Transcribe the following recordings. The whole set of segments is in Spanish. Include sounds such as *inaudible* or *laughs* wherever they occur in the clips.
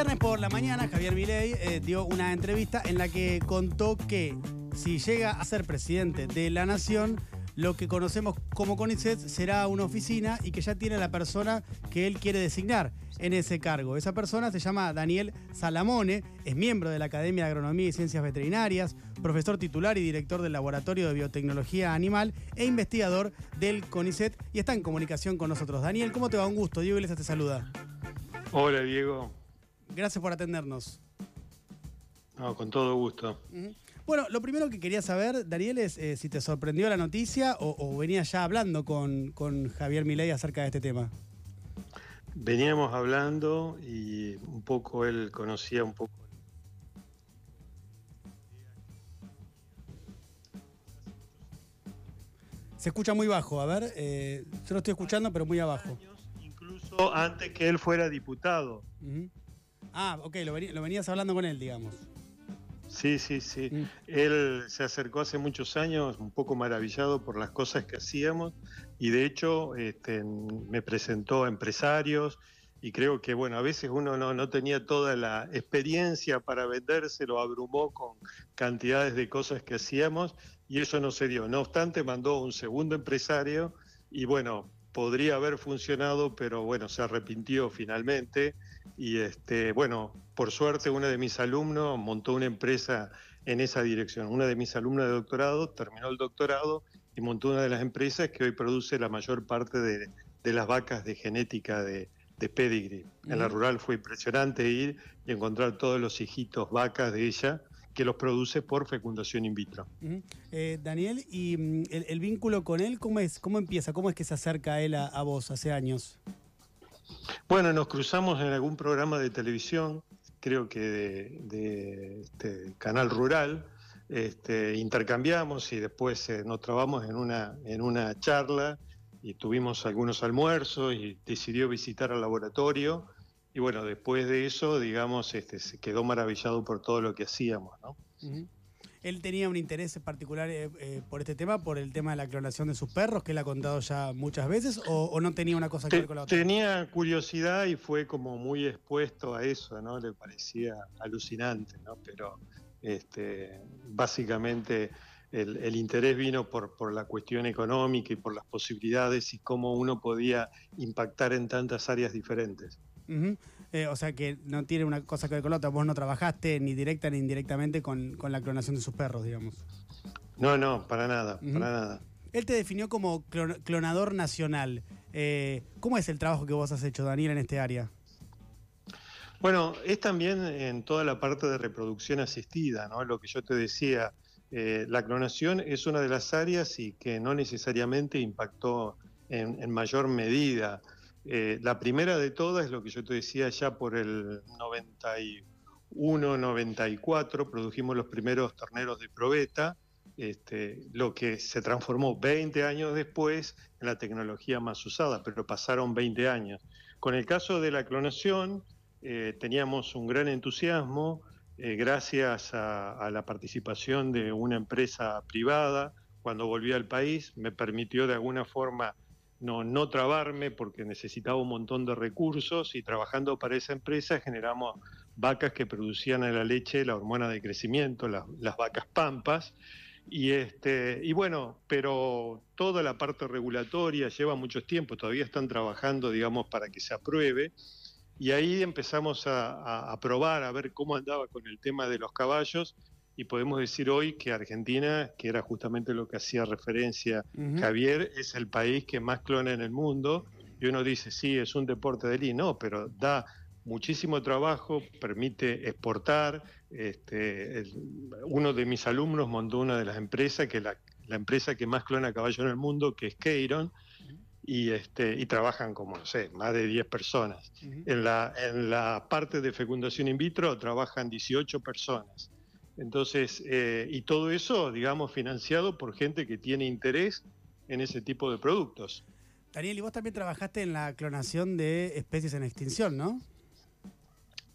viernes por la mañana, Javier Milei eh, dio una entrevista en la que contó que si llega a ser presidente de la nación, lo que conocemos como CONICET será una oficina y que ya tiene la persona que él quiere designar en ese cargo. Esa persona se llama Daniel Salamone, es miembro de la Academia de Agronomía y Ciencias Veterinarias, profesor titular y director del Laboratorio de Biotecnología Animal e investigador del CONICET y está en comunicación con nosotros. Daniel, ¿cómo te va? Un gusto. Diego Iglesias te saluda. Hola, Diego. Gracias por atendernos. No, con todo gusto. Bueno, lo primero que quería saber, Daniel, es eh, si te sorprendió la noticia o, o venías ya hablando con, con Javier Milei acerca de este tema. Veníamos hablando y un poco él conocía un poco. Se escucha muy bajo, a ver, eh, yo lo estoy escuchando, pero muy abajo. Incluso antes que él fuera diputado. Ujú. Ah, ok, lo, vení- lo venías hablando con él, digamos. Sí, sí, sí. Mm. Él se acercó hace muchos años, un poco maravillado por las cosas que hacíamos, y de hecho este, me presentó a empresarios, y creo que, bueno, a veces uno no, no tenía toda la experiencia para venderse, lo abrumó con cantidades de cosas que hacíamos, y eso no se dio. No obstante, mandó un segundo empresario, y bueno, podría haber funcionado, pero bueno, se arrepintió finalmente. Y este, bueno, por suerte, uno de mis alumnos montó una empresa en esa dirección. Una de mis alumnas de doctorado terminó el doctorado y montó una de las empresas que hoy produce la mayor parte de, de las vacas de genética de, de pedigree. En la rural fue impresionante ir y encontrar todos los hijitos vacas de ella que los produce por fecundación in vitro. Eh, Daniel, ¿y mm, el, el vínculo con él cómo es? ¿Cómo empieza? ¿Cómo es que se acerca él a, a vos hace años? Bueno, nos cruzamos en algún programa de televisión, creo que de, este, Canal Rural, este, intercambiamos y después eh, nos trabamos en una, en una charla y tuvimos algunos almuerzos y decidió visitar al laboratorio y bueno, después de eso, digamos, este, se quedó maravillado por todo lo que hacíamos, ¿no? Él tenía un interés particular eh, eh, por este tema, por el tema de la clonación de sus perros, que él ha contado ya muchas veces, o, o no tenía una cosa que Te- ver con la otra. tenía curiosidad y fue como muy expuesto a eso, ¿no? Le parecía alucinante, ¿no? Pero este, básicamente el, el interés vino por, por la cuestión económica y por las posibilidades y cómo uno podía impactar en tantas áreas diferentes. Ujú. Eh, o sea que no tiene una cosa que ver con la otra. Vos no trabajaste ni directa ni indirectamente con, con la clonación de sus perros, digamos. No, no, para nada, para nada. Él te definió como clon- clonador nacional. Eh, ¿Cómo es el trabajo que vos has hecho, Daniel, en este área? Bueno, es también en toda la parte de reproducción asistida, ¿no? Lo que yo te decía, eh, la clonación es una de las áreas y que no necesariamente impactó en, en mayor medida. Eh, la primera de todas es lo que yo te decía ya por el 91, 94, produjimos los primeros terneros de probeta, este, lo que se transformó 20 años después en la tecnología más usada, pero pasaron 20 años. Con el caso de la clonación, eh, teníamos un gran entusiasmo eh, gracias a, a la participación de una empresa privada. Cuando volví al país me permitió de alguna forma no, no trabarme porque necesitaba un montón de recursos y trabajando para esa empresa generamos vacas que producían en la leche la hormona de crecimiento, las, vacas pampas. Y, este, y bueno, pero toda la parte regulatoria lleva mucho tiempo, todavía están trabajando, digamos, para que se apruebe. Y ahí empezamos a, a, a, probar, a ver cómo andaba con el tema de los caballos. Y podemos decir hoy que Argentina, que era justamente lo que hacía referencia uh -huh. Javier, es el país que más clona en el mundo. Y uno dice, sí, es un deporte de línea, no, pero da muchísimo trabajo, permite exportar. Este, el, uno de mis alumnos montó una de las empresas, que la, la empresa que más clona caballo en el mundo, que es Keiron, y, este, y trabajan como, no sé, más de 10 personas. Uh -huh. en, la, en la parte de fecundación in vitro trabajan 18 personas. Entonces, eh, y todo eso, digamos, financiado por gente que tiene interés en ese tipo de productos. Daniel, y vos también trabajaste en la clonación de especies en extinción, ¿no?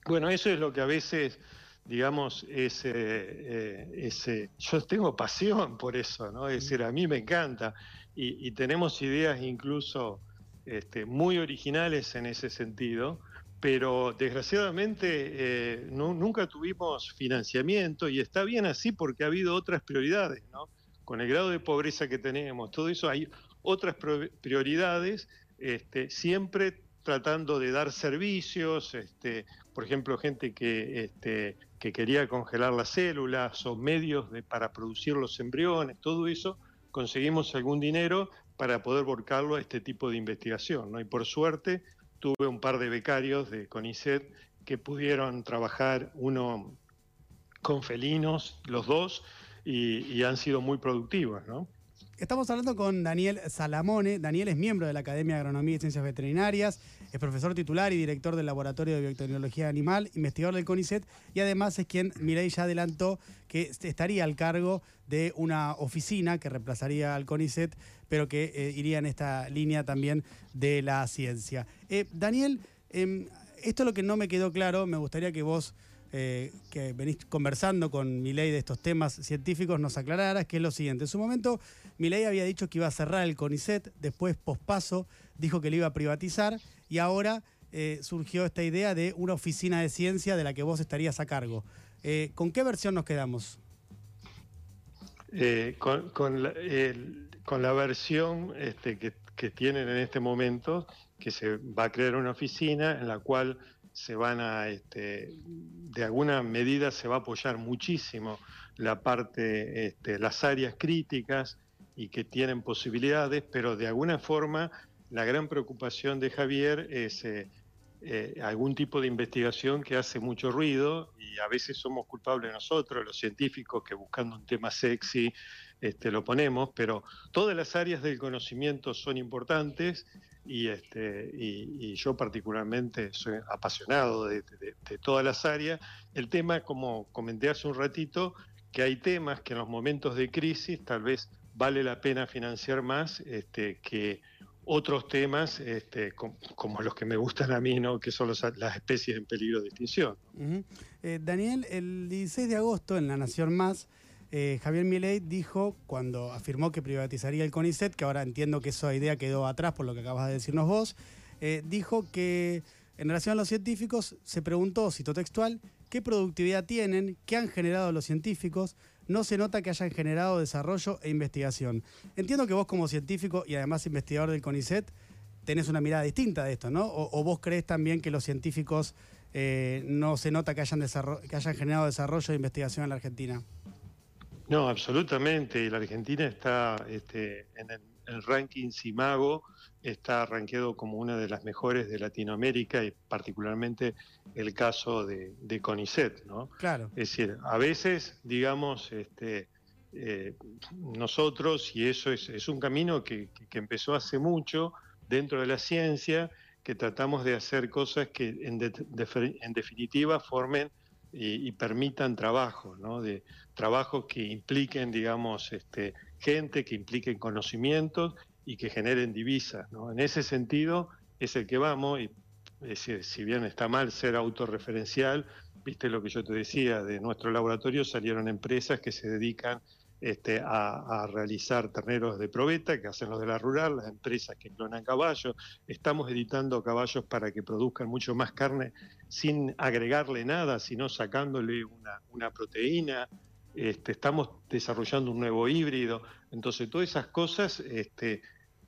Bueno, eso es lo que a veces, digamos, es, eh, eh, es eh, yo tengo pasión por eso, ¿no? Es decir, a mí me encanta y, y tenemos ideas incluso este, muy originales en ese sentido, pero desgraciadamente eh, nunca tuvimos financiamiento y está bien así porque ha habido otras prioridades, ¿no? Con el grado de pobreza que tenemos, todo eso hay otras prioridades, este, siempre tratando de dar servicios, este, por ejemplo, gente que, este, que quería congelar las células o medios para producir los embriones, todo eso, conseguimos algún dinero para poder volcarlo a este tipo de investigación. ¿no? Y por suerte tuve un par de becarios de CONICET que pudieron trabajar, uno con felinos, los dos, y, han sido muy productivos. ¿no? Estamos hablando con Daniel Salamone. Daniel es miembro de la Academia de Agronomía y Ciencias Veterinarias, es profesor titular y director del Laboratorio de Biotecnología Animal, investigador del CONICET y además es quien Mireille ya adelantó que estaría al cargo de una oficina que reemplazaría al CONICET, pero que eh, iría en esta línea también de la ciencia. Eh, Daniel, em, esto es lo que no me quedó claro, me gustaría que vos, eh, que venís conversando con Milei de estos temas científicos, nos aclararas, que es lo siguiente. En su momento, Milei había dicho que iba a cerrar el CONICET, después, pospaso, dijo que lo iba a privatizar y ahora surgió esta idea de una oficina de ciencia de la que vos estarías a cargo. ¿Con qué versión nos quedamos? con, la, versión este, que, tienen en este momento, que se va a crear una oficina en la cual se van a, este, de alguna medida se va a apoyar muchísimo la parte, este, las áreas críticas y que tienen posibilidades, pero de alguna forma la gran preocupación de Javier es eh, eh, algún tipo de investigación que hace mucho ruido y a veces somos culpables nosotros, los científicos, que buscando un tema sexy este, lo ponemos, pero todas las áreas del conocimiento son importantes y, este, y, yo particularmente soy apasionado de, todas las áreas. El tema, como comenté hace un ratito, que hay temas que en los momentos de crisis tal vez vale la pena financiar más este, que otros temas este, como, los que me gustan a mí, ¿no? que son las especies en peligro de extinción. Eh, Daniel, el 16 de agosto en La Nación Más, eh, Javier Milei dijo, cuando afirmó que privatizaría el CONICET, que ahora entiendo que esa idea quedó atrás por lo que acabas de decirnos vos, eh, dijo que en relación a los científicos se preguntó, cito textual, qué productividad tienen, qué han generado los científicos, no se nota que hayan generado desarrollo e investigación. Entiendo que vos como científico y además investigador del CONICET tenés una mirada distinta de esto, ¿no? O, vos crees también que los científicos eh, no se nota que hayan, que hayan generado desarrollo e investigación en la Argentina. No, absolutamente. Y la Argentina está este, en el, ranking CIMAGO, está rankeado como una de las mejores de Latinoamérica y particularmente el caso de, CONICET, ¿no? Claro. Es decir, a veces, digamos, este, eh, nosotros, y eso es, un camino que, empezó hace mucho dentro de la ciencia, que tratamos de hacer cosas que en, en definitiva formen y, permitan trabajo, ¿no? De trabajos que impliquen, digamos, este, gente, que impliquen conocimientos y que generen divisas, ¿no? En ese sentido es el que vamos y si bien está mal ser autorreferencial, viste lo que yo te decía, de nuestro laboratorio salieron empresas que se dedican este, a, realizar terneros de probeta, que hacen los de la rural, las empresas que clonan caballos. Estamos editando caballos para que produzcan mucho más carne sin agregarle nada, sino sacándole una, proteína. Este, estamos desarrollando un nuevo híbrido. Entonces, todas esas cosas este,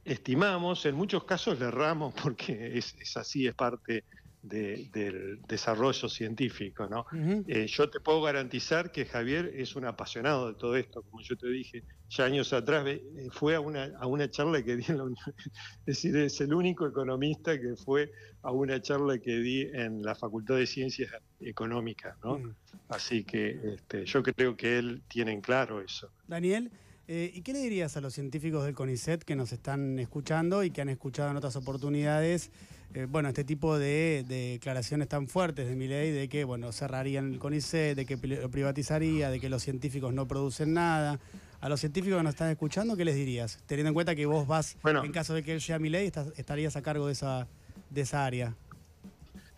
estimamos, en muchos casos le erramos *laughs* porque es, es así, es parte del desarrollo científico. ¿no? Eh, yo te puedo garantizar que Javier es un apasionado de todo esto, como yo te dije ya años atrás, eh, fue a una, a una charla que di en la *laughs* es decir, es el único economista que fue a una charla que di en la Facultad de Ciencias Económicas. ¿no? Así que este, yo creo que él tiene en claro eso. Daniel. Eh, ¿Y qué le dirías a los científicos del CONICET que nos están escuchando y que han escuchado en otras oportunidades eh, bueno, este tipo de, declaraciones tan fuertes de mi ley de que, bueno, cerrarían el CONICET, de que lo privatizaría, de que los científicos no producen nada. A los científicos que nos están escuchando, ¿qué les dirías? Teniendo en cuenta que vos vas, en caso de que él sea mi ley, estarías a cargo de esa, de esa área.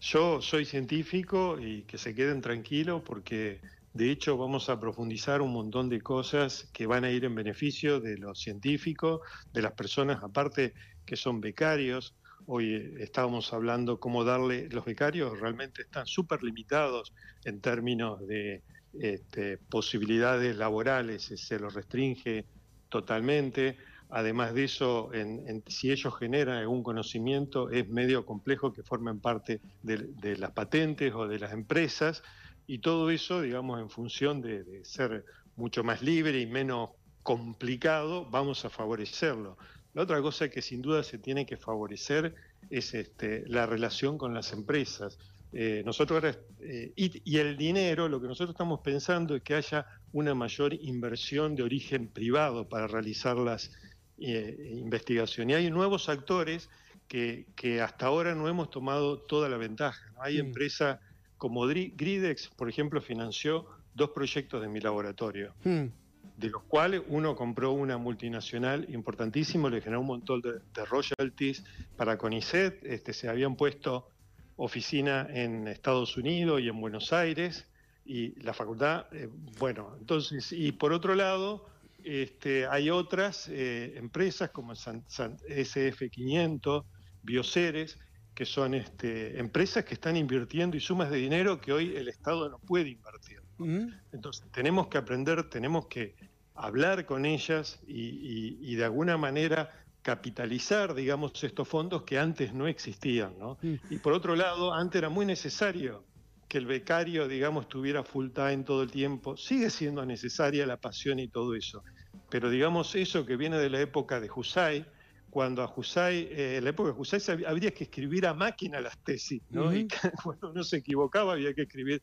Yo soy científico y que se queden tranquilos porque de hecho vamos a profundizar un montón de cosas que van a ir en beneficio de los científicos, de las personas aparte que son becarios, Hoy estábamos hablando cómo darle, los becarios realmente están súper limitados en términos de este, posibilidades laborales, se los restringe totalmente. Además de eso, si ellos generan algún conocimiento, es medio complejo que formen parte de, las patentes o de las empresas, y todo eso, digamos, en función de, ser mucho más libre y menos complicado, vamos a favorecerlo. La otra cosa que sin duda se tiene que favorecer es este, la relación con las empresas. Eh, nosotros eh, y, el dinero, lo que nosotros estamos pensando es que haya una mayor inversión de origen privado para realizar las eh, investigaciones. Y hay nuevos actores que, hasta ahora no hemos tomado toda la ventaja. Hay empresas como Gridex, por ejemplo, financió dos proyectos de mi laboratorio. Hmm. De los cuales uno compró una multinacional importantísimo, le generó un montón de, royalties para CONICET, este, se habían puesto oficina en Estados Unidos y en Buenos Aires, y la facultad, eh, bueno, entonces, y por otro lado, este, hay otras eh, empresas como SF500, Bioceres, que son este, empresas que están invirtiendo y sumas de dinero que hoy el Estado no puede invertir. Entonces, tenemos que aprender, tenemos que hablar con ellas y, y de alguna manera capitalizar, digamos, estos fondos que antes no existían, ¿no? Y por otro lado, antes era muy necesario que el becario, digamos, estuviera full time todo el tiempo. Sigue siendo necesaria la pasión y todo eso. Pero digamos, eso que viene de la época de Husay, cuando a Husay, eh, en la época de Husay habría que escribir a máquina las tesis, ¿no? Y *laughs* cuando uno se equivocaba había que escribir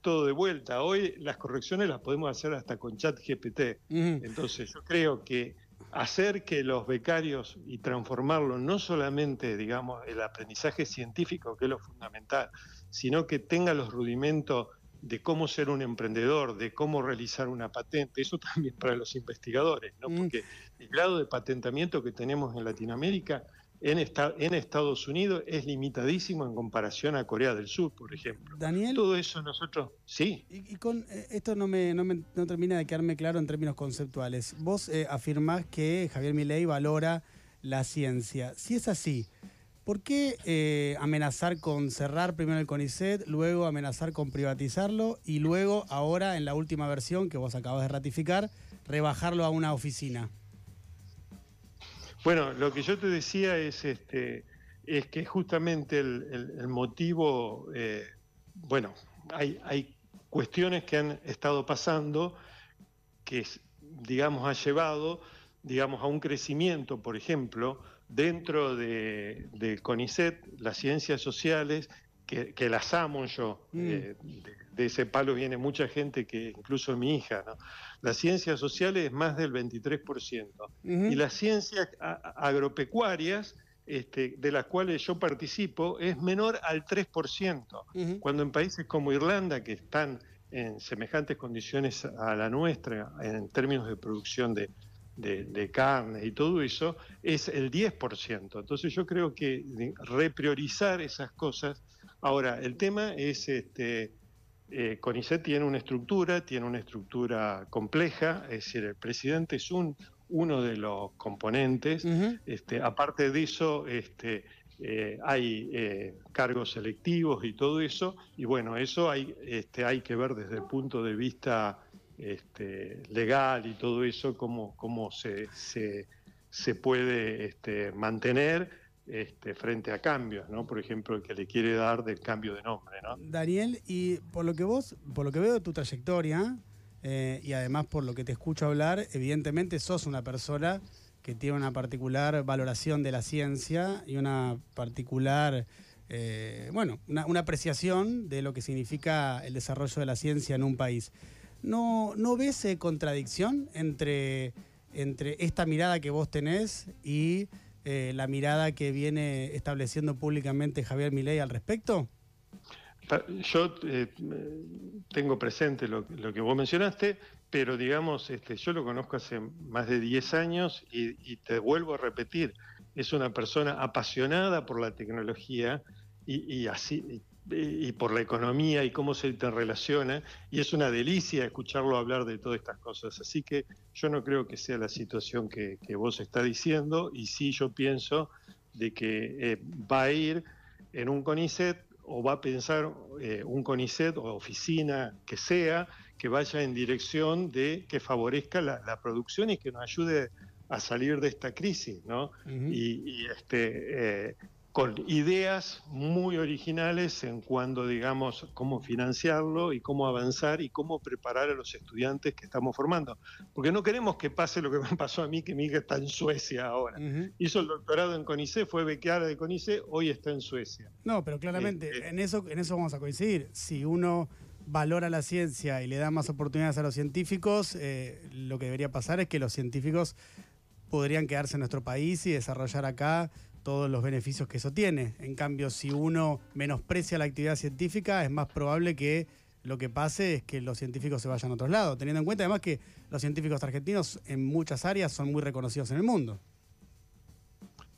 todo de vuelta. Hoy las correcciones las podemos hacer hasta con chat GPT. Entonces yo creo que hacer que los becarios y transformarlo no solamente, digamos, el aprendizaje científico, que es lo fundamental, sino que tenga los rudimentos de cómo ser un emprendedor, de cómo realizar una patente, eso *laughs* también para los investigadores, ¿no? Mm. porque el grado de patentamiento que tenemos en Latinoamérica en, en Estados Unidos es limitadísimo en comparación a Corea del Sur, por ejemplo. Daniel. Todo eso nosotros, sí. Y, con eh, esto no me, no me no termina de quedarme claro en términos conceptuales. Vos eh, afirmás que Javier Milei valora la ciencia. Si es así, ¿por qué eh, amenazar con cerrar primero el CONICET, luego amenazar con privatizarlo y luego, ahora en la última versión que vos acabas de ratificar, rebajarlo a una oficina? Bueno, lo que yo te decía es, este, es que justamente el, motivo, eh, bueno, hay, hay cuestiones que han estado pasando que, digamos, ha llevado, digamos, a un crecimiento, por ejemplo, dentro de, CONICET, las ciencias sociales, que, las amo yo, mm. eh, de, ese palo viene mucha gente, que incluso mi hija, ¿no? Las ciencias sociales es más del 23%. Y las ciencias agropecuarias, este, de las cuales yo participo, es menor al 3%. Cuando en países como Irlanda, que están en semejantes condiciones a la nuestra en términos de producción de, de, carne y todo eso, es el 10%. Entonces yo creo que repriorizar esas cosas. Ahora, el tema es este, eh, CONICET tiene una estructura, tiene una estructura compleja, es decir, el presidente es un, uno de los componentes. este, aparte de eso, este, eh, hay eh, cargos selectivos y todo eso, y bueno, eso hay, este, hay que ver desde el punto de vista este, legal y todo eso, cómo, cómo se, se, se puede este, mantener este, frente a cambios, ¿no? Por ejemplo, el que le quiere dar del cambio de nombre, ¿no? Daniel, y por lo que vos, por lo que veo de tu trayectoria, eh, y además por lo que te escucho hablar, evidentemente sos una persona que tiene una particular valoración de la ciencia y una particular, eh, bueno, una, apreciación de lo que significa el desarrollo de la ciencia en un país. ¿No, no ves eh, contradicción entre, entre esta mirada que vos tenés y eh, la mirada que viene estableciendo públicamente Javier Milei al respecto? Yo eh, tengo presente lo, que vos mencionaste, pero digamos, este, yo lo conozco hace más de 10 años y, te vuelvo a repetir, es una persona apasionada por la tecnología y, así y por la economía y cómo se interrelaciona, y es una delicia escucharlo hablar de todas estas cosas. Así que yo no creo que sea la situación que, vos está diciendo, y sí yo pienso de que eh, va a ir en un CONICET o va a pensar eh, un CONICET o oficina que sea que vaya en dirección de que favorezca la, producción y que nos ayude a salir de esta crisis, ¿no? y, este, con ideas muy originales en cuanto, digamos, cómo financiarlo y cómo avanzar y cómo preparar a los estudiantes que estamos formando. Porque no queremos que pase lo que me pasó a mí, que mi hija está en Suecia ahora. Hizo el doctorado en CONICE, fue bequeada de CONICE, hoy está en Suecia. No, pero claramente, eh, eh. en, eso, en eso vamos a coincidir. Si uno valora la ciencia y le da más oportunidades a los científicos, eh, lo que debería pasar es que los científicos podrían quedarse en nuestro país y desarrollar acá todos los beneficios que eso tiene. En cambio, si uno menosprecia la actividad científica, es más probable que lo que pase es que los científicos se vayan a otros lados, teniendo en cuenta además que los científicos argentinos en muchas áreas son muy reconocidos en el mundo.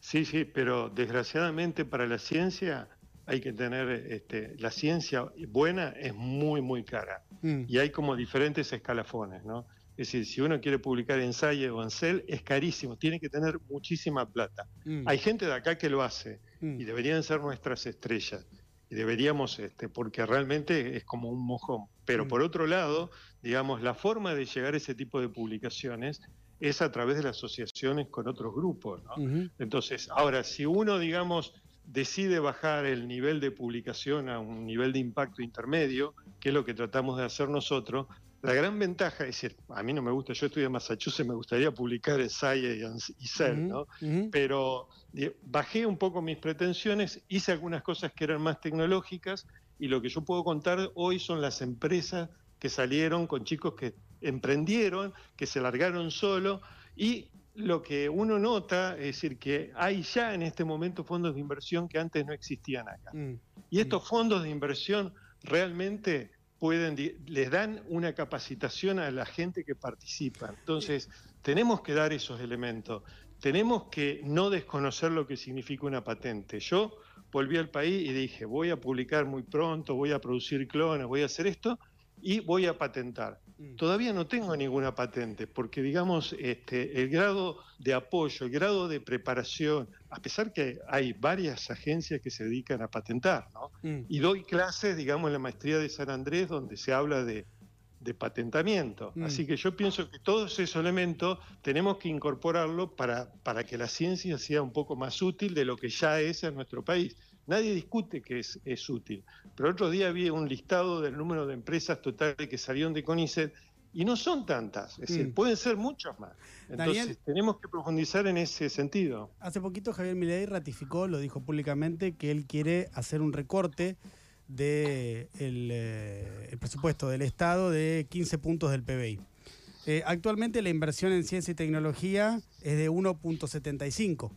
Sí, sí, pero desgraciadamente para la ciencia hay que tener, este, la ciencia buena es muy, muy cara. Mm. Y hay como diferentes escalafones, ¿no? Es decir, si uno quiere publicar en Science o en Cell, es carísimo, tiene que tener muchísima plata. Mm. Hay gente de acá que lo hace mm. y deberían ser nuestras estrellas. Y deberíamos, este, porque realmente es como un mojón. Pero mm. por otro lado, digamos, la forma de llegar a ese tipo de publicaciones es a través de las asociaciones con otros grupos. Entonces, ahora, si uno, digamos, decide bajar el nivel de publicación a un nivel de impacto intermedio, que es lo que tratamos de hacer nosotros, la gran ventaja es decir, a mí no me gusta, yo estudié en Massachusetts, me gustaría publicar en Science y Cell, ¿no? Pero bajé un poco mis pretensiones, hice algunas cosas que eran más tecnológicas y lo que yo puedo contar hoy son las empresas que salieron con chicos que emprendieron, que se largaron solo y lo que uno nota es decir que hay ya en este momento fondos de inversión que antes no existían acá. Mm. Y estos fondos de inversión realmente pueden, les dan una capacitación a la gente que participa. Entonces, tenemos que dar esos elementos. Tenemos que no desconocer lo que significa una patente. Yo volví al país y dije, voy a publicar muy pronto, voy a producir clones, voy a hacer esto y voy a patentar. Mm. Todavía no tengo ninguna patente porque, digamos, este, el grado de apoyo, el grado de preparación, a pesar que hay varias agencias que se dedican a patentar, ¿no? Mm. Y doy clases, digamos, en la maestría de San Andrés donde se habla de, patentamiento. Mm. Así que yo pienso que todos esos elementos tenemos que incorporarlo para, para que la ciencia sea un poco más útil de lo que ya es en nuestro país. Nadie discute que es, es útil. Pero otro día vi un listado del número de empresas totales que salieron de CONICET y no son tantas, es decir, mm. pueden ser muchas más. Entonces, tenemos que profundizar en ese sentido. Hace poquito Javier Milei ratificó, lo dijo públicamente, que él quiere hacer un recorte del de el, presupuesto del Estado de 15 puntos del PBI. Eh, actualmente la inversión en ciencia y tecnología es de 1.75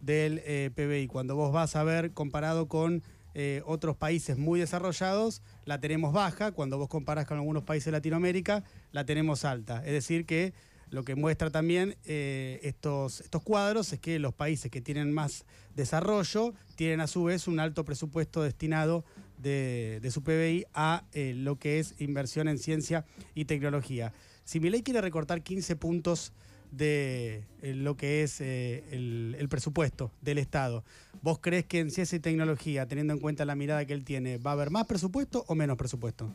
del eh, PBI. Cuando vos vas a ver comparado con eh, otros países muy desarrollados, la tenemos baja. Cuando vos comparás con algunos países de Latinoamérica, la tenemos alta. Es decir, que lo que muestra también eh, estos, estos cuadros es que los países que tienen más desarrollo tienen a su vez un alto presupuesto destinado de, de su PBI a lo que es inversión en ciencia y tecnología. Si mi ley quiere recortar 15 puntos de eh, lo que es eh, el, presupuesto del Estado. ¿Vos crees que en ciencia y tecnología, teniendo en cuenta la mirada que él tiene, va a haber más presupuesto o menos presupuesto?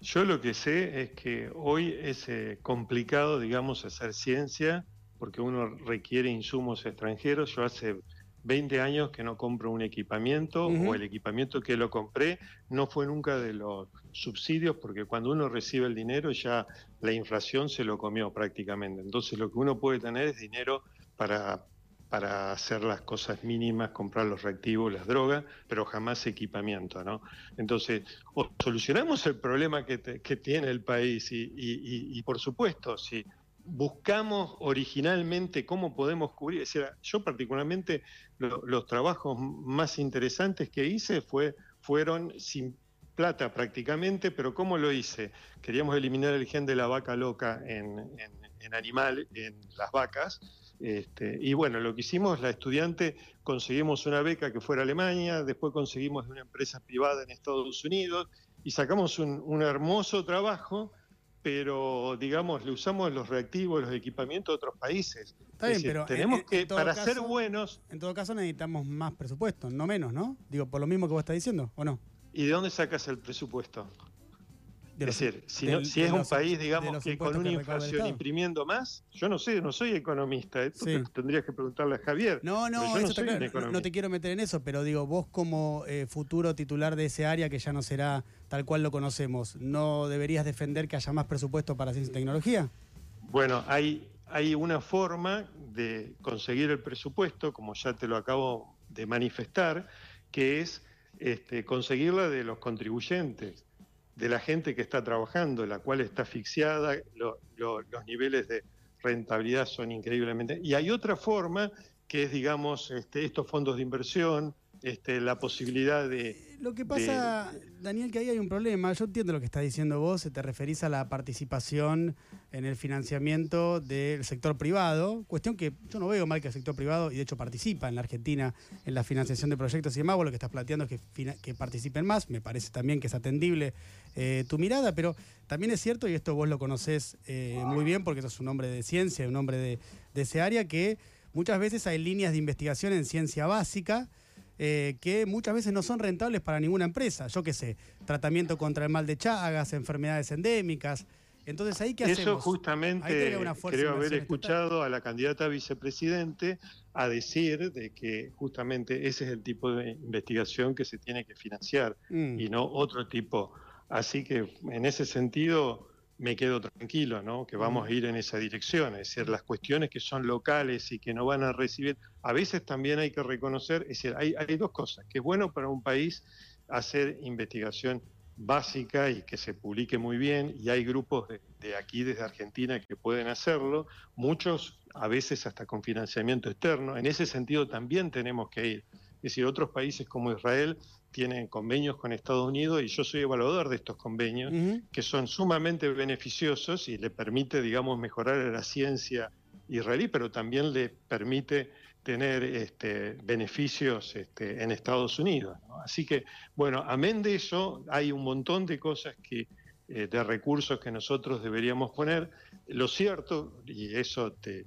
Yo lo que sé es que hoy es eh, complicado, digamos, hacer ciencia porque uno requiere insumos extranjeros. Yo hace 20 años que no compro un equipamiento o el equipamiento que lo compré no fue nunca de los subsidios porque cuando uno recibe el dinero ya la inflación se lo comió prácticamente. Entonces lo que uno puede tener es dinero para, para hacer las cosas mínimas, comprar los reactivos, las drogas, pero jamás equipamiento, ¿no? Entonces, o solucionamos el problema que, que tiene el país y, y, y por supuesto, si buscamos originalmente cómo podemos cubrir. yo particularmente los trabajos más interesantes que hice fue, fueron sin plata prácticamente, pero ¿cómo lo hice? Queríamos eliminar el gen de la vaca loca en, en, animal, en las vacas. Este, y bueno, lo que hicimos, la estudiante, conseguimos una beca que fuera a Alemania, después conseguimos de una empresa privada en Estados Unidos y sacamos un, un hermoso trabajo pero digamos, le usamos los reactivos, los equipamientos de otros países. Está bien, pero tenemos que, para ser buenos... En todo caso necesitamos más presupuesto, no menos, ¿no? Digo, por lo mismo que vos estás diciendo, ¿o no? ¿Y de dónde sacas el presupuesto? Es decir, si, es un país, digamos, que con una inflación imprimiendo más, yo no sé, no soy economista, esto tendrías que preguntarle a Javier. No, no, no, te quiero meter en eso, pero digo, vos como eh, futuro titular de ese área, que ya no será tal cual lo conocemos, ¿no deberías defender que haya más presupuesto para ciencia y tecnología? Bueno, hay, hay una forma de conseguir el presupuesto, como ya te lo acabo de manifestar, que es este, conseguirla de los contribuyentes de la gente que está trabajando, la cual está asfixiada, los niveles de rentabilidad son increíblemente... Y hay otra forma que es, digamos, este, estos fondos de inversión, este, la posibilidad de... Lo que pasa, Daniel, que ahí hay un problema. Yo entiendo lo que estás diciendo vos, te referís a la participación en el financiamiento del sector privado, cuestión que yo no veo mal que el sector privado, y de hecho participa en la Argentina en la financiación de proyectos y demás, vos lo que estás planteando es que, que participen más, me parece también que es atendible eh, tu mirada, pero también es cierto, y esto vos lo conocés eh, muy bien porque sos un hombre de ciencia, un hombre de, de ese área, que muchas veces hay líneas de investigación en ciencia básica, eh, que muchas veces no son rentables para ninguna empresa. Yo qué sé, tratamiento contra el mal de Chagas, enfermedades endémicas. Entonces, ¿ahí qué hacemos? Eso justamente creo haber escuchado a la candidata a vicepresidente a decir de que justamente ese es el tipo de investigación que se tiene que financiar mm. y no otro tipo. Así que en ese sentido me quedo tranquilo, ¿no? Que vamos a ir en esa dirección. Es decir, las cuestiones que son locales y que no van a recibir, a veces también hay que reconocer, es decir, hay, dos cosas, que es bueno para un país hacer investigación básica y que se publique muy bien, y hay grupos de, de, aquí desde Argentina que pueden hacerlo, muchos a veces hasta con financiamiento externo, en ese sentido también tenemos que ir. Es decir, otros países como Israel tienen convenios con Estados Unidos y yo soy evaluador de estos convenios que son sumamente beneficiosos y le permite, digamos, mejorar la ciencia israelí, pero también le permite tener este, beneficios este, en Estados Unidos. Así que, bueno, amén de eso, hay un montón de cosas que, eh, de recursos que nosotros deberíamos poner. Lo cierto, y eso te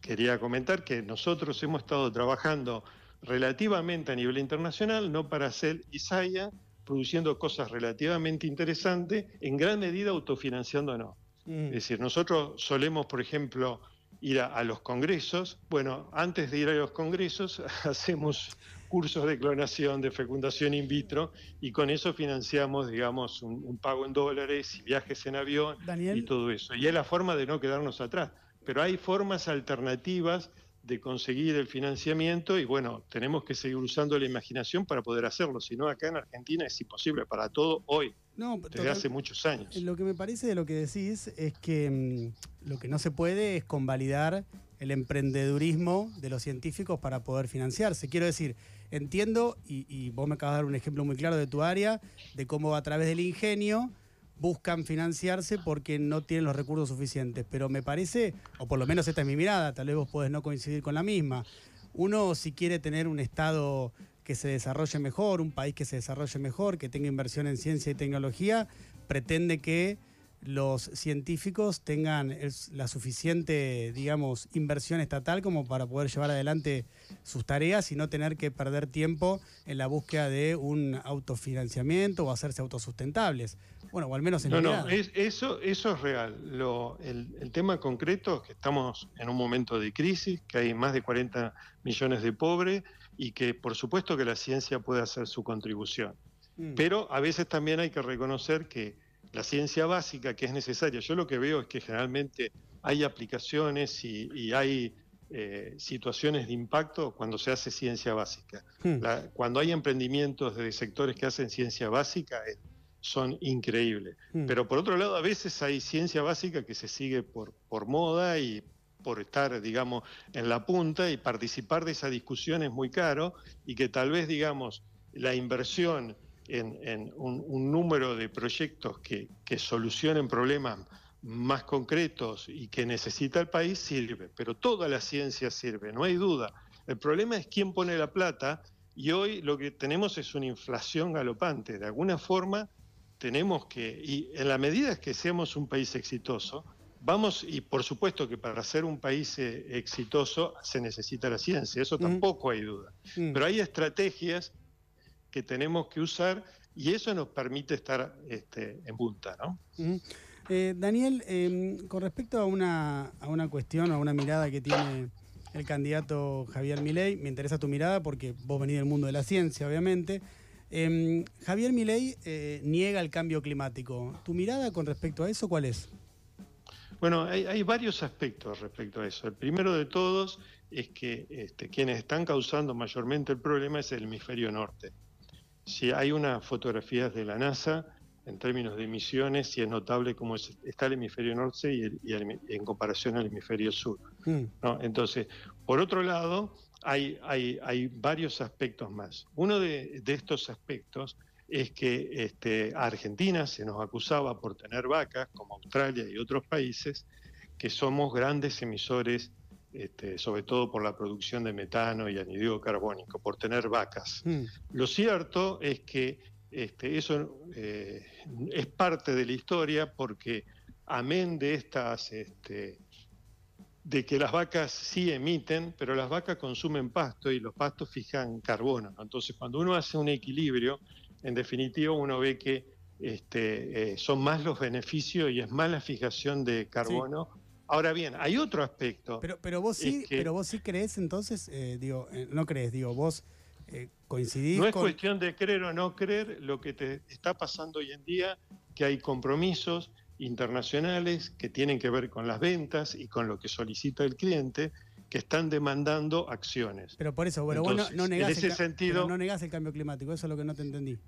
quería comentar, que nosotros hemos estado trabajando relativamente a nivel internacional, no para hacer Isaya, produciendo cosas relativamente interesantes, en gran medida autofinanciándonos. Mm. Es decir, nosotros solemos, por ejemplo, ir a, los congresos. Bueno, antes de ir a los congresos, *laughs* hacemos cursos de clonación, de fecundación in vitro, y con eso financiamos, digamos, un, pago en dólares y viajes en avión y todo eso. Y es la forma de no quedarnos atrás. Pero hay formas alternativas de conseguir el financiamiento y bueno, tenemos que seguir usando la imaginación para poder hacerlo, si no acá en Argentina es imposible para todo hoy, no, desde hace muchos años. Lo que me parece de lo que decís es que mm, lo que no se puede es convalidar el emprendedurismo de los científicos para poder financiarse. Quiero decir, entiendo, y, y vos me acabas de dar un ejemplo muy claro de tu área, de cómo a través del ingenio buscan financiarse porque no tienen los recursos suficientes. Pero me parece, o por lo menos esta es mi mirada, tal vez vos podés no coincidir con la misma. Uno si quiere tener un Estado que se desarrolle mejor, un país que se desarrolle mejor, que tenga inversión en ciencia y tecnología, pretende que los científicos tengan la suficiente, digamos, inversión estatal como para poder llevar adelante sus tareas y no tener que perder tiempo en la búsqueda de un autofinanciamiento o hacerse autosustentables. Bueno, o al menos en No, no, eso, eso es real. el, el, tema concreto es que estamos en un momento de crisis, que hay más de 40 millones de pobres y que por supuesto que la ciencia puede hacer su contribución. Mm. Pero a veces también hay que reconocer que la ciencia básica que es necesaria. Yo lo que veo es que generalmente hay aplicaciones y, hay eh, situaciones de impacto cuando se hace ciencia básica. Hmm. cuando hay emprendimientos de sectores que hacen ciencia básica eh, son increíbles. Hmm. Pero por otro lado, a veces hay ciencia básica que se sigue por, por moda y por estar, digamos, en la punta y participar de esa discusión es muy caro y que tal vez, digamos, la inversión en, un, número de proyectos que, solucionen problemas más concretos y que necesita el país sirve, pero toda la ciencia sirve, no hay duda. El problema es quién pone la plata y hoy lo que tenemos es una inflación galopante. De alguna forma tenemos que, y en la medida que seamos un país exitoso, vamos, y por supuesto que para ser un país eh, exitoso se necesita la ciencia, eso tampoco hay duda. Mm. Pero hay estrategias que tenemos que usar y eso nos permite estar este, en punta, ¿no? Eh, Daniel, em, con respecto a una, a una cuestión, a una mirada que tiene el candidato Javier Milei, me interesa tu mirada porque vos venís del mundo de la ciencia, obviamente. Em, Javier Milei eh, niega el cambio climático. ¿Tu mirada con respecto a eso cuál es? Bueno, hay, varios aspectos respecto a eso. El primero de todos es que este, quienes están causando mayormente el problema es el hemisferio norte. Si hay unas fotografías de la NASA en términos de emisiones y es notable cómo está el hemisferio norte y, en comparación al hemisferio sur. Hmm. Entonces, por otro lado, hay, hay, varios aspectos más. Uno de, estos aspectos es que este, a Argentina se nos acusaba por tener vacas, como Australia y otros países, que somos grandes emisores, este, sobre todo por la producción de metano y anidrido carbónico, por tener vacas. Hmm. Lo cierto es que este, eso eh, es parte de la historia porque amén de estas, este, de que las vacas sí emiten, pero las vacas consumen pasto y los pastos fijan carbono. Entonces, cuando uno hace un equilibrio, en definitiva uno ve que este, eh, son más los beneficios y es más la fijación de carbono. Ahora bien, hay otro aspecto. Pero, pero vos sí, pero vos sí crees entonces, eh, digo, no crees, digo, vos eh, no es cuestión de creer o no creer lo que te está pasando hoy en día, que hay compromisos internacionales que tienen que ver con las ventas y con lo que solicita el cliente que están demandando acciones. Pero por eso, bueno, vos no, negás el, sentido, no negás el cambio climático, eso es lo que no te entendí.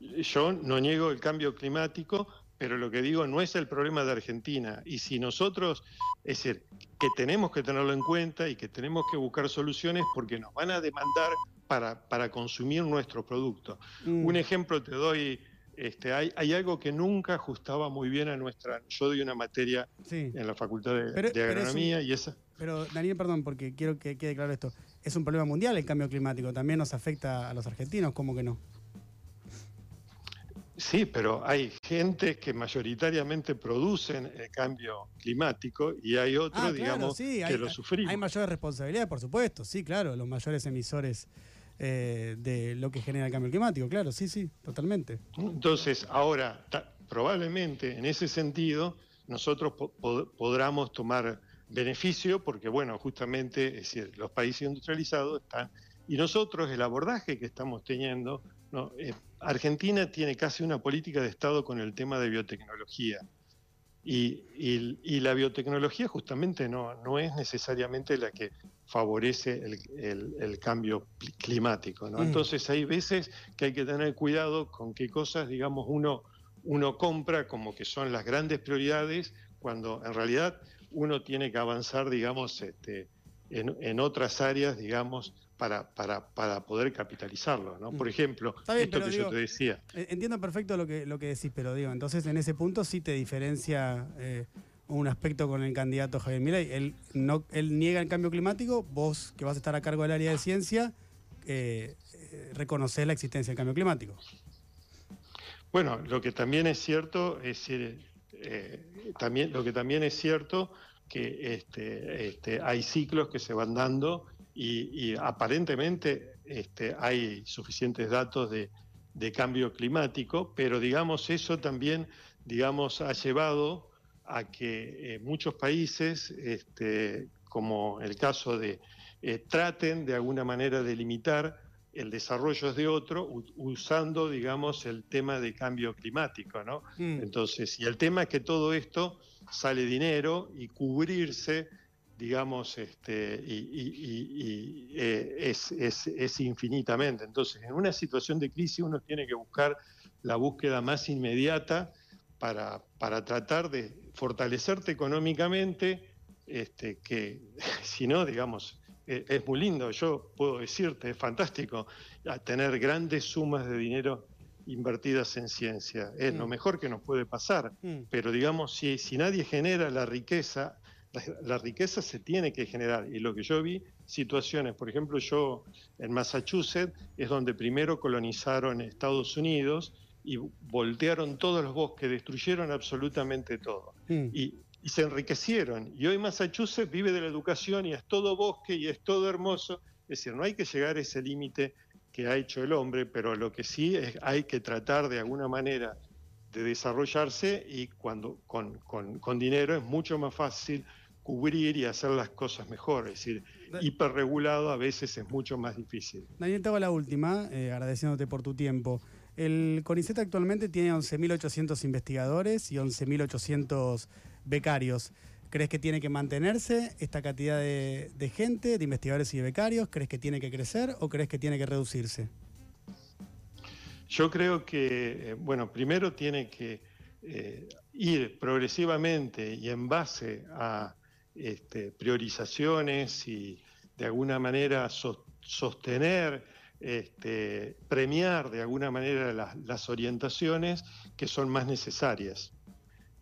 Yo no niego el cambio climático, pero lo que digo no es el problema de Argentina. Y si nosotros, es decir, que tenemos que tenerlo en cuenta y que tenemos que buscar soluciones porque nos van a demandar para, para consumir nuestro producto. Mm. Un ejemplo te doy, este, hay, hay, algo que nunca ajustaba muy bien a nuestra... Yo doy una materia en la Facultad de, Agronomía y esa... Pero Daniel, perdón, porque quiero que quede claro esto. Es un problema mundial el cambio climático, también nos afecta a los argentinos, ¿cómo que no? Sí, pero hay gente que mayoritariamente producen el cambio climático y hay otros, ah, digamos, que lo sufrimos. Hay mayor responsabilidad, por supuesto, sí, claro, los mayores emisores eh, de lo que genera el cambio climático, claro, sí, sí, totalmente. Entonces, ahora, probablemente en ese sentido, nosotros podamos tomar beneficio porque, bueno, justamente, es decir, los países industrializados están, y nosotros el abordaje que estamos teniendo eh, Argentina tiene casi una política de Estado con el tema de biotecnología. Y, la biotecnología justamente no, no, es necesariamente la que favorece el, cambio climático. ¿no? Mm. Entonces hay veces que hay que tener cuidado con qué cosas, digamos, uno, uno compra como que son las grandes prioridades, cuando en realidad uno tiene que avanzar, digamos, este, en, en otras áreas, digamos, para, para, para poder capitalizarlo. ¿no? Por mm. ejemplo, esto que yo te decía. Entiendo perfecto lo que, lo que decís, pero digo, entonces en ese punto sí te diferencia eh, un aspecto con el candidato Javier Milei. Él, no, él niega el cambio climático, vos que vas a estar a cargo del área de ciencia, eh, eh reconocés la existencia del cambio climático. Bueno, lo que también es cierto es eh, también lo que también es cierto que este, este, hay ciclos que se van dando y, aparentemente este, hay suficientes datos de, cambio climático, pero digamos eso también digamos ha llevado a que eh, muchos países, este, como el caso de, eh, traten de alguna manera de limitar el desarrollo de otro usando, digamos, el tema de cambio climático, ¿no? Mm. Entonces, y el tema es que todo esto sale dinero y cubrirse digamos, este, y, eh, es, infinitamente. Entonces, en una situación de crisis uno tiene que buscar la búsqueda más inmediata para, para tratar de fortalecerte económicamente, este, que *laughs* si no, digamos, e, es muy lindo, yo puedo decirte, es fantástico tener grandes sumas de dinero invertidas en ciencia. Es lo mm. mejor que nos puede pasar. Mm. Pero digamos, si, si nadie genera la riqueza la, riqueza se tiene que generar. Y lo que yo vi, situaciones, por ejemplo, yo en Massachusetts es donde primero colonizaron Estados Unidos y voltearon todos los bosques, destruyeron absolutamente todo. Mm. Y, y se enriquecieron. Y hoy Massachusetts vive de la educación y es todo bosque y es todo hermoso. Es decir, no hay que llegar a ese límite que ha hecho el hombre, pero lo que sí es hay que tratar de alguna manera de desarrollarse y cuando con, con, dinero es mucho más fácil cubrir y hacer las cosas mejor. Es decir, hiperregulado a veces es mucho más difícil. Daniel, te hago la última, eh, agradeciéndote por tu tiempo. El CONICET actualmente tiene 11.800 investigadores y 11.800 becarios. ¿Crees que tiene que mantenerse esta cantidad de, gente, de investigadores y de becarios? ¿Crees que tiene que crecer o crees que tiene que reducirse? Yo creo que, eh, bueno, primero tiene que eh, ir progresivamente y en base a este, priorizaciones y de alguna manera sostener, este, premiar de alguna manera las orientaciones que son más necesarias.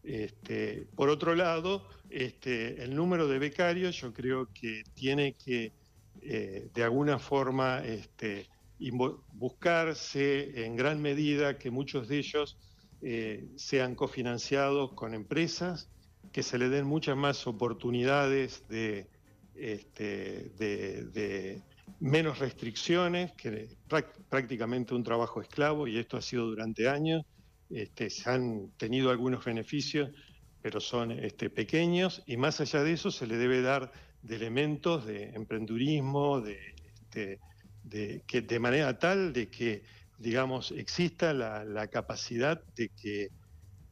Este, por otro lado, este, el número de becarios yo creo que tiene que eh, de alguna forma buscarse en gran medida que muchos de ellos eh, sean cofinanciados con empresas, que se le den muchas más oportunidades de, de menos restricciones, que prácticamente un trabajo esclavo, y esto ha sido durante años. Este, se han tenido algunos beneficios, pero son este, pequeños y más allá de eso se le debe dar de elementos de emprendurismo, de, este, de, que, de manera tal de que, digamos, exista la, capacidad de que,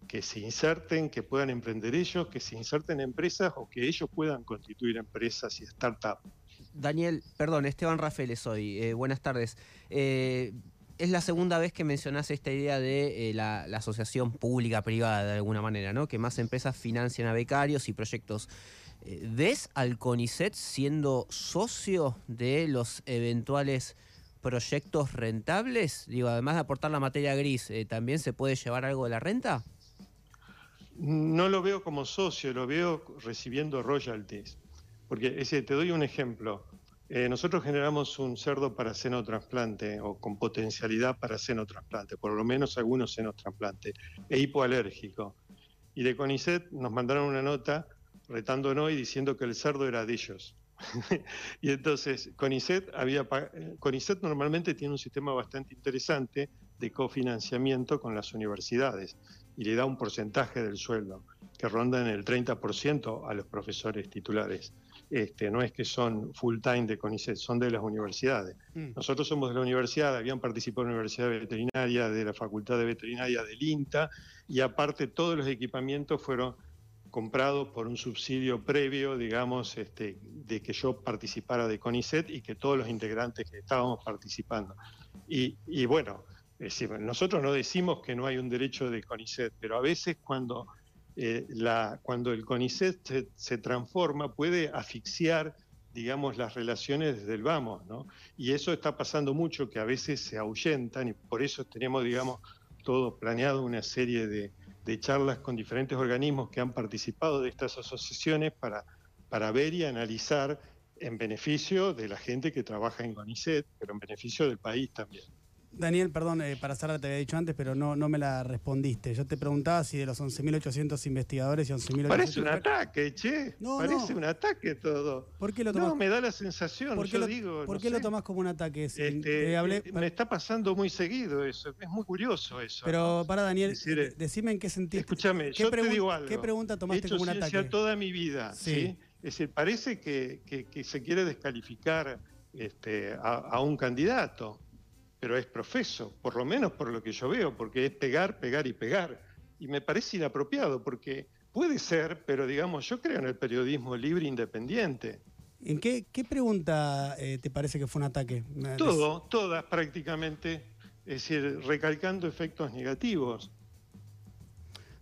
que se inserten, que puedan emprender ellos, que se inserten empresas o que ellos puedan constituir empresas y startups. Daniel, perdón, Esteban Rafael soy. Eh, buenas tardes. Eh, es la segunda vez que mencionás esta idea de eh, la, asociación pública-privada de alguna manera, ¿no? Que más empresas financian a becarios y proyectos. Eh, ¿Ves al CONICET siendo socio de los eventuales proyectos rentables? Digo, además de aportar la materia gris, ¿también se puede llevar algo de la renta? No lo veo como socio, lo veo recibiendo royalties. Porque, ese, te doy un ejemplo. Eh, nosotros generamos un cerdo para seno trasplante o con potencialidad para seno trasplante, por lo menos algunos senos trasplante, e hipoalérgico. Y de CONICET nos mandaron una nota retándonos y diciendo que el cerdo era de ellos. *laughs* y entonces CONICET, había, CONICET normalmente tiene un sistema bastante interesante de cofinanciamiento con las universidades y le da un porcentaje del sueldo que ronda en el 30% a los profesores titulares. Este, no es que son full time de CONICET, son de las universidades. Mm. Nosotros somos de la universidad, habían participado en la Universidad Veterinaria, de la Facultad de Veterinaria del INTA, y aparte todos los equipamientos fueron comprados por un subsidio previo, digamos, este, de que yo participara de CONICET y que todos los integrantes que estábamos participando. Y, y bueno, nosotros no decimos que no hay un derecho de CONICET, pero a veces cuando eh, la, cuando el CONICET se, transforma puede asfixiar digamos, las relaciones desde el vamos, ¿no? Y eso está pasando mucho, que a veces se ahuyentan y por eso tenemos, digamos, todo planeado una serie de, charlas con diferentes organismos que han participado de estas asociaciones para, para ver y analizar en beneficio de la gente que trabaja en CONICET, pero en beneficio del país también. Daniel, perdón, eh, para Sara te había dicho antes, pero no, no me la respondiste. Yo te preguntaba si de los 11.800 investigadores y 11.800... Parece un ataque, che. Parece un ataque todo. ¿Por qué lo tomás? No, me da la sensación, ¿Por qué lo, digo... ¿Por qué lo tomás como un ataque? Este, eh, me está pasando muy seguido eso. Es muy curioso eso. Pero para, Daniel, eh, decime en qué sentido... Escúchame, yo te digo algo. ¿Qué pregunta tomaste como un ataque? toda mi vida, ¿sí? Es decir, parece que, se quiere descalificar este, a un candidato pero es profeso, por lo menos por lo que yo veo, porque es pegar, pegar y pegar. Y me parece inapropiado, porque puede ser, pero digamos, yo creo en el periodismo libre e independiente. ¿En qué, qué pregunta eh, te parece que fue un ataque? Todo, todas prácticamente, es decir, recalcando efectos negativos.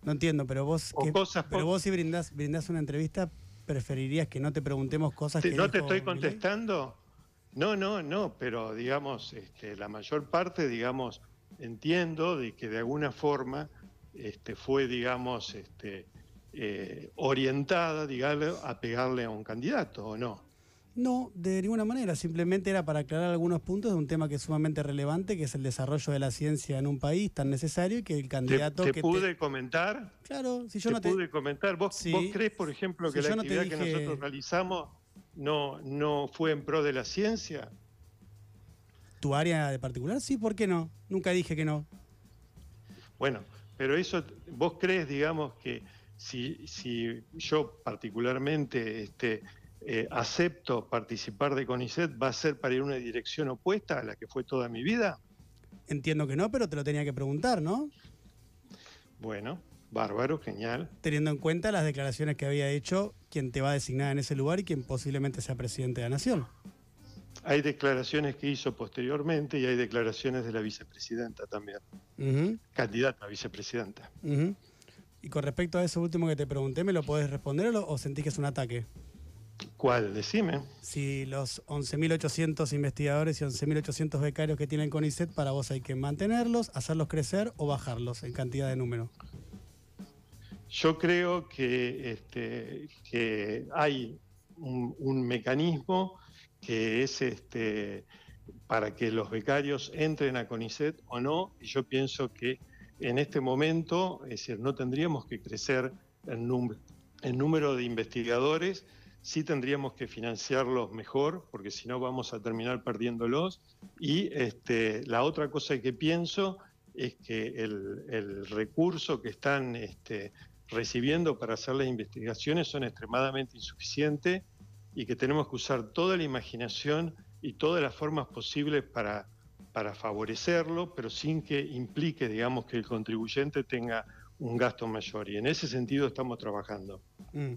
No entiendo, pero vos, pero vos si brindás, brindás una entrevista, preferirías que no te preguntemos cosas que... ¿No te estoy contestando? No, no, no, pero digamos, este, la mayor parte, digamos, entiendo de que de alguna forma este, fue, digamos, este, eh, orientada, digamos, a pegarle a un candidato, ¿o no? No, de ninguna manera. Simplemente era para aclarar algunos puntos de un tema que es sumamente relevante, que es el desarrollo de la ciencia en un país tan necesario y que el candidato ¿Te, que pude comentar? Claro, si yo ¿Te no te pude comentar? ¿Vos, ¿Vos, crees, por ejemplo, que la actividad que nosotros realizamos no, no fue en pro de la ciencia? ¿Tu área de particular? Sí, ¿por qué no? Nunca dije que no. Bueno, pero eso, vos crees, digamos, que si, si yo particularmente este, eh, acepto participar de CONICET, ¿va a ser para ir en una dirección opuesta a la que fue toda mi vida? Entiendo que no, pero te lo tenía que preguntar, ¿no? Bueno, bárbaro, genial. Teniendo en cuenta las declaraciones que había hecho quien te va a designar en ese lugar y quien posiblemente sea presidente de la Nación. Hay declaraciones que hizo posteriormente y hay declaraciones de la vicepresidenta también. Candidata a vicepresidenta. Y con respecto a eso último que te pregunté, ¿me lo podés responder o, o sentís que es un ataque? ¿Cuál? Decime. Si los 11.800 investigadores y 11.800 becarios que tienen CONICET, para vos hay que mantenerlos, hacerlos crecer o bajarlos en cantidad de número. Yo creo que, este, hay un, mecanismo que es este, para que los becarios entren a CONICET o no, y yo pienso que en este momento, es decir, no tendríamos que crecer en número de investigadores, sí tendríamos que financiarlos mejor, porque si no vamos a terminar perdiéndolos. Y este, la otra cosa que pienso es que el, recurso que están recibiendo para hacer las investigaciones son extremadamente insuficientes y que tenemos que usar toda la imaginación y todas las formas posibles para, para favorecerlo, pero sin que implique, digamos, que el contribuyente tenga un gasto mayor. Y en ese sentido estamos trabajando. Mm.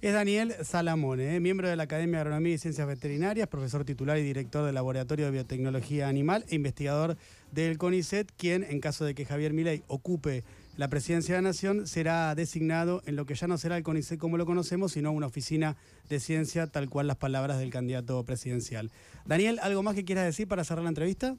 Es Daniel Salamone, ¿eh? miembro de la Academia de Agronomía y Ciencias Veterinarias, profesor titular y director del Laboratorio de Biotecnología Animal e investigador del CONICET, quien, en caso de que Javier Milei ocupe la presidencia de la Nación, será designado en lo que ya no será el como lo conocemos, sino una oficina de ciencia, tal cual las palabras del candidato presidencial. Daniel, ¿algo más que quieras decir para cerrar la entrevista?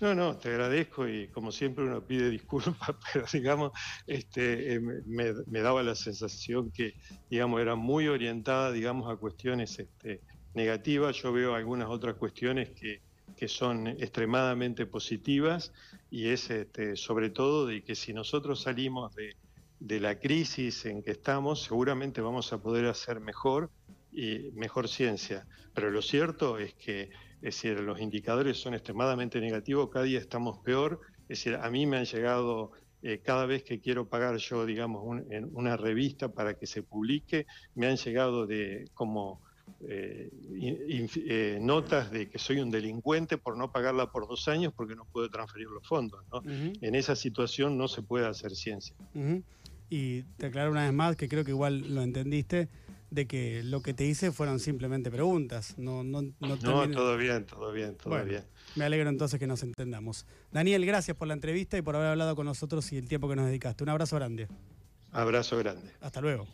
No, no, te agradezco y como siempre uno pide disculpas, *laughs* pero digamos, este, eh, me, daba la sensación que, digamos, era muy orientada, digamos, a cuestiones este, negativas. Yo veo algunas otras cuestiones que, que son extremadamente positivas y es este, sobre todo de que si nosotros salimos de, de la crisis en que estamos, seguramente vamos a poder hacer mejor y mejor ciencia. Pero lo cierto es que es decir, los indicadores son extremadamente negativos, cada día estamos peor, es decir, a mí me han llegado eh, cada vez que quiero pagar yo, digamos, en una revista para que se publique, me han llegado de como eh, eh, notas de que soy un delincuente por no pagarla por dos años porque no puedo transferir los fondos. En esa situación no se puede hacer ciencia. Y te aclaro una vez más que creo que igual lo entendiste de que lo que te hice fueron simplemente preguntas. No, no, no, todo bien, todo bien, todo bien. Me alegro entonces que nos entendamos. Daniel, gracias por la entrevista y por haber hablado con nosotros y el tiempo que nos dedicaste. Un abrazo grande. Abrazo grande. Hasta luego.